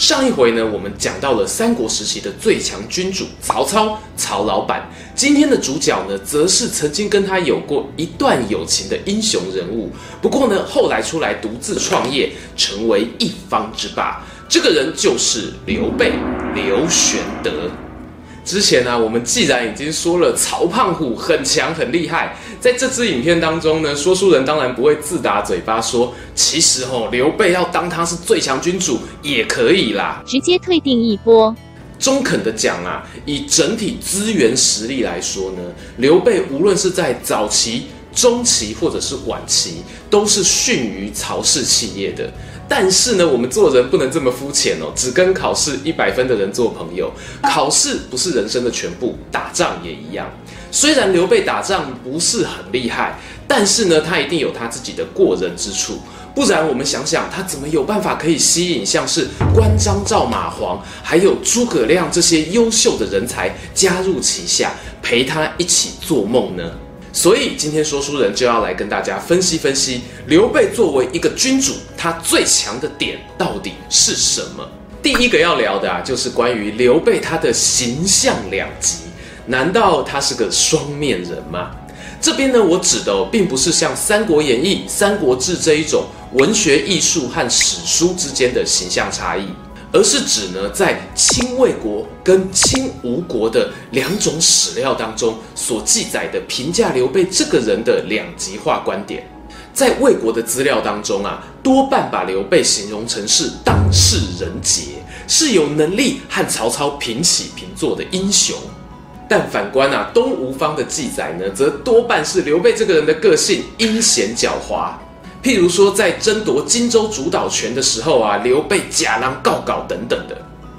上一回呢，我们讲到了三国时期的最强君主曹操，曹老板。今天的主角呢，则是曾经跟他有过一段友情的英雄人物。不过呢，后来出来独自创业，成为一方之霸。这个人就是刘备，刘玄德。之前呢、我们既然已经说了曹胖虎很强很厉害，在这支影片当中呢，说书人当然不会自打嘴巴说，其实哦，刘备要当他是最强君主也可以啦，直接退定一波。中肯的讲啊，以整体资源实力来说呢，刘备无论是在早期、中期或者是晚期，都是逊于曹氏企业的。但是呢，我们做人不能这么肤浅哦，只跟考试一百分的人做朋友。考试不是人生的全部，打仗也一样。虽然刘备打仗不是很厉害，但是呢，他一定有他自己的过人之处。不然，我们想想，他怎么有办法可以吸引像是关张赵马黄，还有诸葛亮这些优秀的人才加入旗下，陪他一起做梦呢？所以今天说书人就要来跟大家分析分析，刘备作为一个君主，他最强的点到底是什么？第一个要聊的啊，就是关于刘备他的形象两极，难道他是个双面人吗？这边呢，我指的哦，并不是像《三国演义》《三国志》这一种文学艺术和史书之间的形象差异。而是指呢，在清魏国跟清吴国的两种史料当中所记载的评价刘备这个人的两极化观点。在魏国的资料当中啊，多半把刘备形容成是当世人杰，是有能力和曹操平起平坐的英雄。但反观啊，东吴方的记载呢，则多半是刘备这个人的个性阴险狡猾。譬如说，在争夺荆州主导权的时候啊，刘备假狼告告等等的；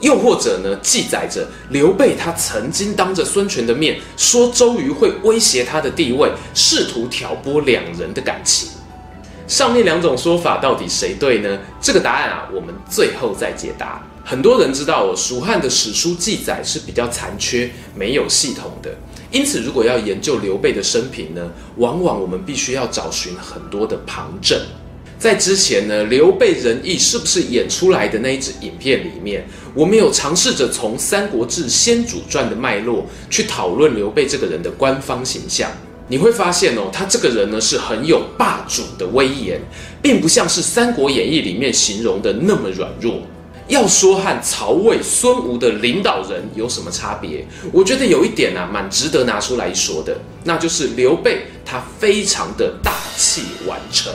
又或者呢，记载着刘备他曾经当着孙权的面说周瑜会威胁他的地位，试图挑拨两人的感情。上面两种说法到底谁对呢？这个答案啊，我们最后再解答。很多人知道，蜀汉的史书记载是比较残缺、没有系统的。因此，如果要研究刘备的生平呢，往往我们必须要找寻很多的旁证。在之前呢，刘备仁义是不是演出来的那一支影片里面，我们有尝试着从《三国志·先主传》的脉络去讨论刘备这个人的官方形象。你会发现哦，他这个人呢是很有霸主的威严，并不像是《三国演义》里面形容的那么软弱。要说和曹魏、孙吴的领导人有什么差别？我觉得有一点啊，蛮值得拿出来说的，那就是刘备他非常的大器晚成。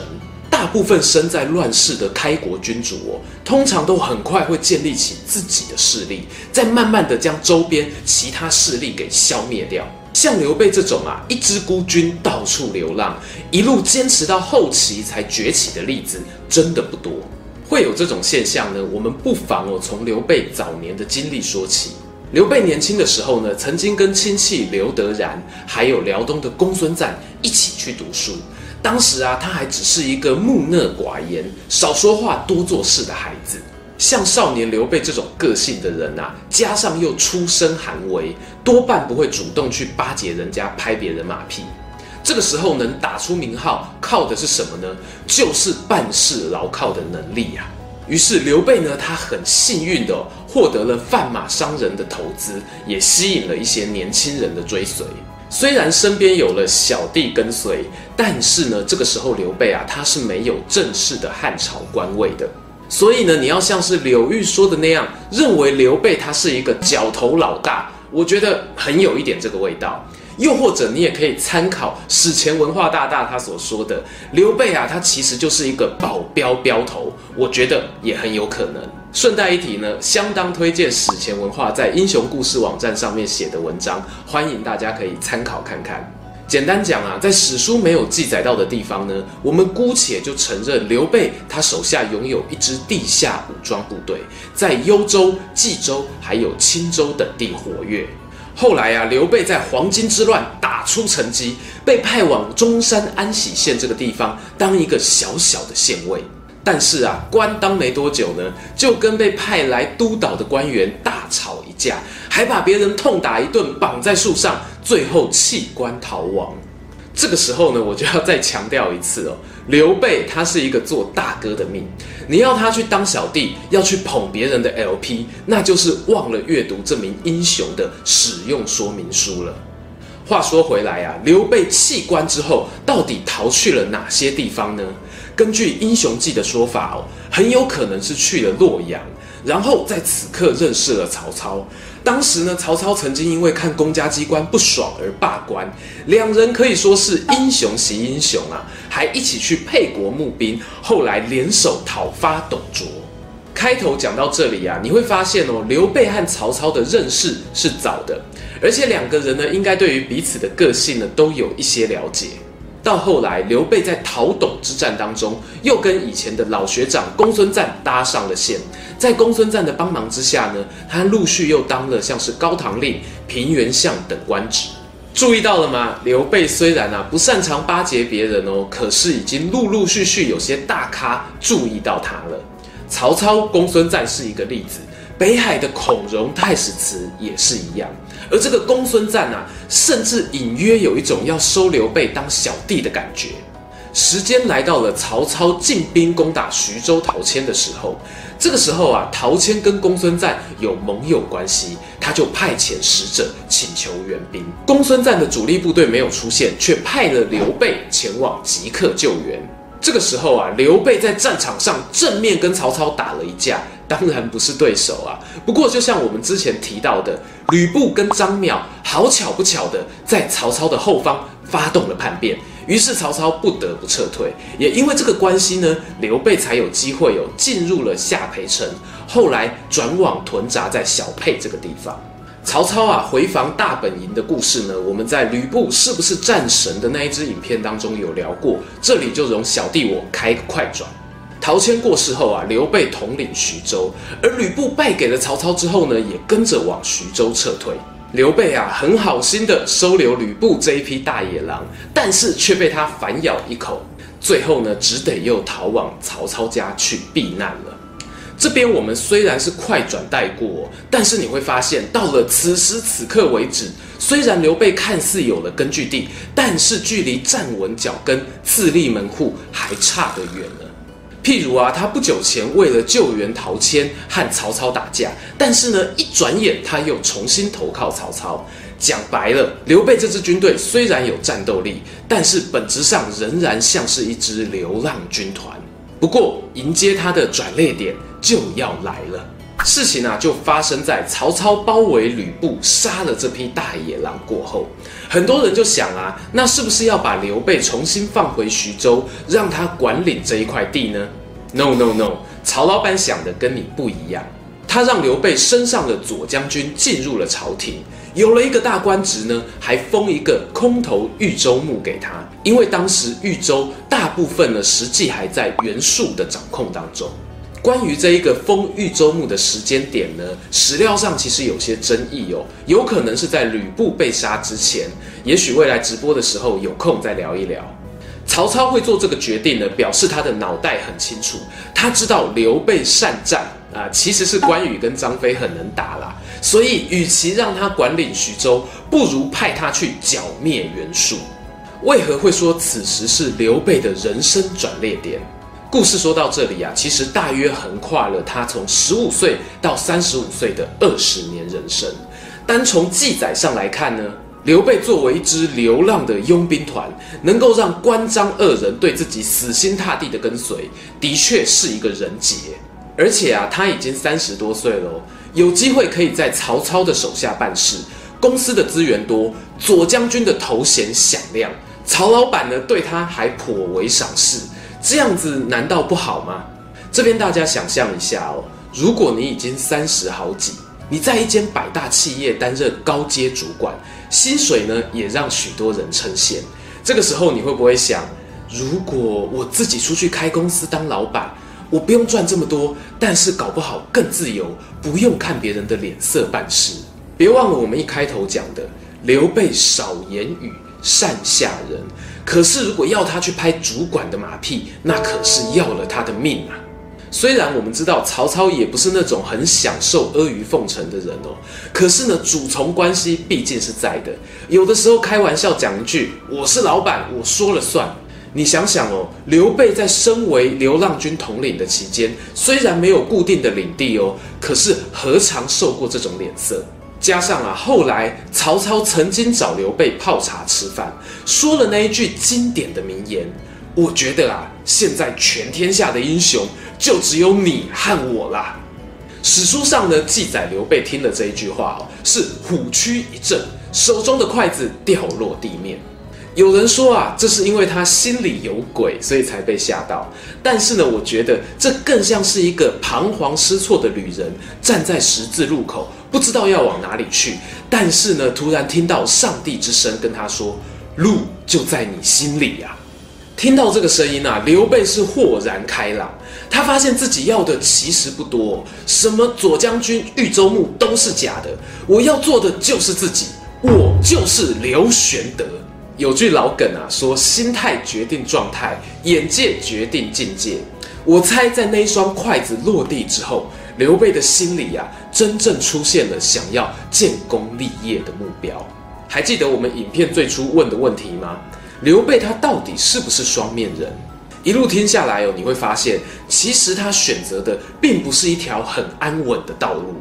大部分身在乱世的开国君主哦，通常都很快会建立起自己的势力，再慢慢的将周边其他势力给消灭掉。像刘备这种啊，一支孤军到处流浪，一路坚持到后期才崛起的例子，真的不多。会有这种现象呢？我们不妨哦，从刘备早年的经历说起。刘备年轻的时候呢，曾经跟亲戚刘德然，还有辽东的公孙瓒一起去读书。当时啊，他还只是一个木讷寡言、少说话、多做事的孩子。像少年刘备这种个性的人啊，加上又出身寒微，多半不会主动去巴结人家、拍别人马屁。这个时候能打出名号，靠的是什么呢？就是办事牢靠的能力呀、啊。于是刘备呢，他很幸运的获得了贩马商人的投资，也吸引了一些年轻人的追随。虽然身边有了小弟跟随，但是呢，这个时候刘备啊，他是没有正式的汉朝官位的。所以呢，你要像是柳玉说的那样，认为刘备他是一个角头老大，我觉得很有一点这个味道。又或者你也可以参考史前文化大大他所说的刘备啊，他其实就是一个保镖镖头，我觉得也很有可能。顺带一提呢，相当推荐史前文化在英雄故事网站上面写的文章，欢迎大家可以参考看看。简单讲啊，在史书没有记载到的地方呢，我们姑且就承认刘备他手下拥有一支地下武装部队，在幽州、冀州还有青州等地活跃。后来啊，刘备在黄巾之乱打出成绩，被派往中山安喜县这个地方当一个小小的县尉。但是啊，官当没多久呢，就跟被派来督导的官员大吵一架，还把别人痛打一顿，绑在树上，最后弃官逃亡。这个时候呢，我就要再强调一次哦，刘备他是一个做大哥的命，你要他去当小弟，要去捧别人的 LP，那就是忘了阅读这名英雄的使用说明书了。话说回来啊，刘备弃官之后，到底逃去了哪些地方呢？根据《英雄记》的说法哦，很有可能是去了洛阳，然后在此刻认识了曹操。当时呢，曹操曾经因为看公家机关不爽而罢官，两人可以说是英雄惜英雄啊，还一起去沛国募兵，后来联手讨伐董卓。开头讲到这里啊，你会发现哦，刘备和曹操的认识是早的，而且两个人呢，应该对于彼此的个性呢，都有一些了解。到后来，刘备在讨董之战当中，又跟以前的老学长公孙瓒搭上了线。在公孙瓒的帮忙之下呢，他陆续又当了像是高唐令、平原相等官职。注意到了吗？刘备虽然啊不擅长巴结别人哦，可是已经陆陆续续有些大咖注意到他了。曹操、公孙瓒是一个例子，北海的孔融、太史慈也是一样。而这个公孙瓒啊，甚至隐约有一种要收刘备当小弟的感觉。时间来到了曹操进兵攻打徐州陶谦的时候，这个时候啊，陶谦跟公孙瓒有盟友关系，他就派遣使者请求援兵。公孙瓒的主力部队没有出现，却派了刘备前往即刻救援。这个时候啊，刘备在战场上正面跟曹操打了一架。当然不是对手啊！不过就像我们之前提到的，吕布跟张邈好巧不巧的在曹操的后方发动了叛变，于是曹操不得不撤退。也因为这个关系呢，刘备才有机会有进入了下邳城，后来转往屯扎在小沛这个地方。曹操啊回防大本营的故事呢，我们在吕布是不是战神的那一支影片当中有聊过，这里就容小弟我开个快转。陶谦过世后啊，刘备统领徐州，而吕布败给了曹操之后呢，也跟着往徐州撤退。刘备啊，很好心的收留吕布这一匹大野狼，但是却被他反咬一口，最后呢，只得又逃往曹操家去避难了。这边我们虽然是快转带过，但是你会发现，到了此时此刻为止，虽然刘备看似有了根据地，但是距离站稳脚跟、自立门户还差得远了。譬如啊，他不久前为了救援陶谦和曹操打架，但是呢，一转眼他又重新投靠曹操。讲白了，刘备这支军队虽然有战斗力，但是本质上仍然像是一支流浪军团。不过，迎接他的转捩点就要来了。事情啊，就发生在曹操包围吕布、杀了这匹大野狼过后。很多人就想啊，那是不是要把刘备重新放回徐州，让他管理这一块地呢？No No No，曹老板想的跟你不一样。他让刘备升上了左将军，进入了朝廷，有了一个大官职呢，还封一个空头豫州牧给他。因为当时豫州大部分呢，实际还在袁术的掌控当中。关于这一个封豫州牧的时间点呢，史料上其实有些争议哦，有可能是在吕布被杀之前，也许未来直播的时候有空再聊一聊。曹操会做这个决定呢，表示他的脑袋很清楚，他知道刘备善战啊，其实是关羽跟张飞很能打啦，所以与其让他管理徐州，不如派他去剿灭袁术。为何会说此时是刘备的人生转捩点？故事说到这里啊，其实大约横跨了他从十五岁到三十五岁的二十年人生。单从记载上来看呢，刘备作为一支流浪的佣兵团，能够让关张二人对自己死心塌地的跟随，的确是一个人杰。而且啊，他已经三十多岁了，有机会可以在曹操的手下办事，公司的资源多，左将军的头衔响亮，曹老板呢对他还颇为赏识。这样子难道不好吗？这边大家想象一下哦，如果你已经三十好几，你在一间百大企业担任高阶主管，薪水呢也让许多人称羡。这个时候你会不会想，如果我自己出去开公司当老板，我不用赚这么多，但是搞不好更自由，不用看别人的脸色办事。别忘了我们一开头讲的，刘备少言语，善下人。可是如果要他去拍主管的马屁，那可是要了他的命啊！虽然我们知道曹操也不是那种很享受阿谀奉承的人哦，可是呢，主从关系毕竟是在的。有的时候开玩笑讲一句：“我是老板，我说了算。”你想想哦，刘备在身为流浪军统领的期间，虽然没有固定的领地哦，可是何尝受过这种脸色？加上啊，后来曹操曾经找刘备泡茶吃饭，说了那一句经典的名言：“我觉得啊，现在全天下的英雄就只有你和我啦。”史书上呢记载，刘备听了这一句话哦，是虎躯一震，手中的筷子掉落地面。有人说啊，这是因为他心里有鬼，所以才被吓到。但是呢，我觉得这更像是一个彷徨失措的旅人，站在十字路口，不知道要往哪里去。但是呢，突然听到上帝之声跟他说：“路就在你心里呀。”听到这个声音啊，刘备是豁然开朗。他发现自己要的其实不多，什么左将军、豫州牧都是假的。我要做的就是自己，我就是刘玄德。有句老梗啊，说心态决定状态，眼界决定境界。我猜在那一双筷子落地之后，刘备的心里啊，真正出现了想要建功立业的目标。还记得我们影片最初问的问题吗？刘备他到底是不是双面人？一路听下来哦，你会发现，其实他选择的并不是一条很安稳的道路。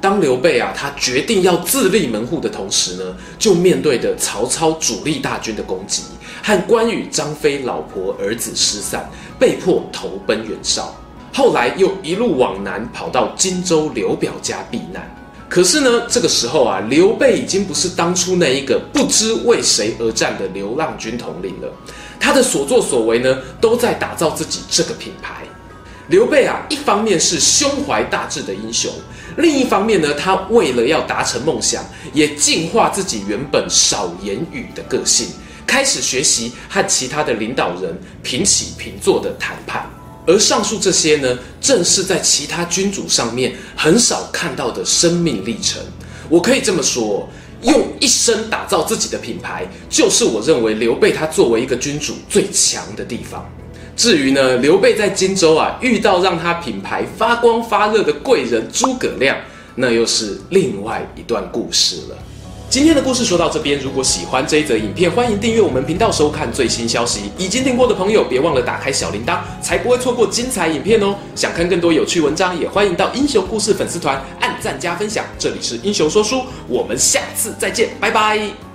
当刘备啊，他决定要自立门户的同时呢，就面对着曹操主力大军的攻击，和关羽、张飞老婆儿子失散，被迫投奔袁绍。后来又一路往南跑到荆州刘表家避难。可是呢，这个时候啊，刘备已经不是当初那一个不知为谁而战的流浪军统领了。他的所作所为呢，都在打造自己这个品牌。刘备啊，一方面是胸怀大志的英雄，另一方面呢，他为了要达成梦想，也净化自己原本少言语的个性，开始学习和其他的领导人平起平坐的谈判。而上述这些呢，正是在其他君主上面很少看到的生命历程。我可以这么说，用一生打造自己的品牌，就是我认为刘备他作为一个君主最强的地方。至于呢，刘备在荆州啊遇到让他品牌发光发热的贵人诸葛亮，那又是另外一段故事了。今天的故事说到这边，如果喜欢这一则影片，欢迎订阅我们频道收看最新消息。已经订过的朋友，别忘了打开小铃铛，才不会错过精彩影片哦。想看更多有趣文章，也欢迎到英雄故事粉丝团按赞加分享。这里是英雄说书，我们下次再见，拜拜。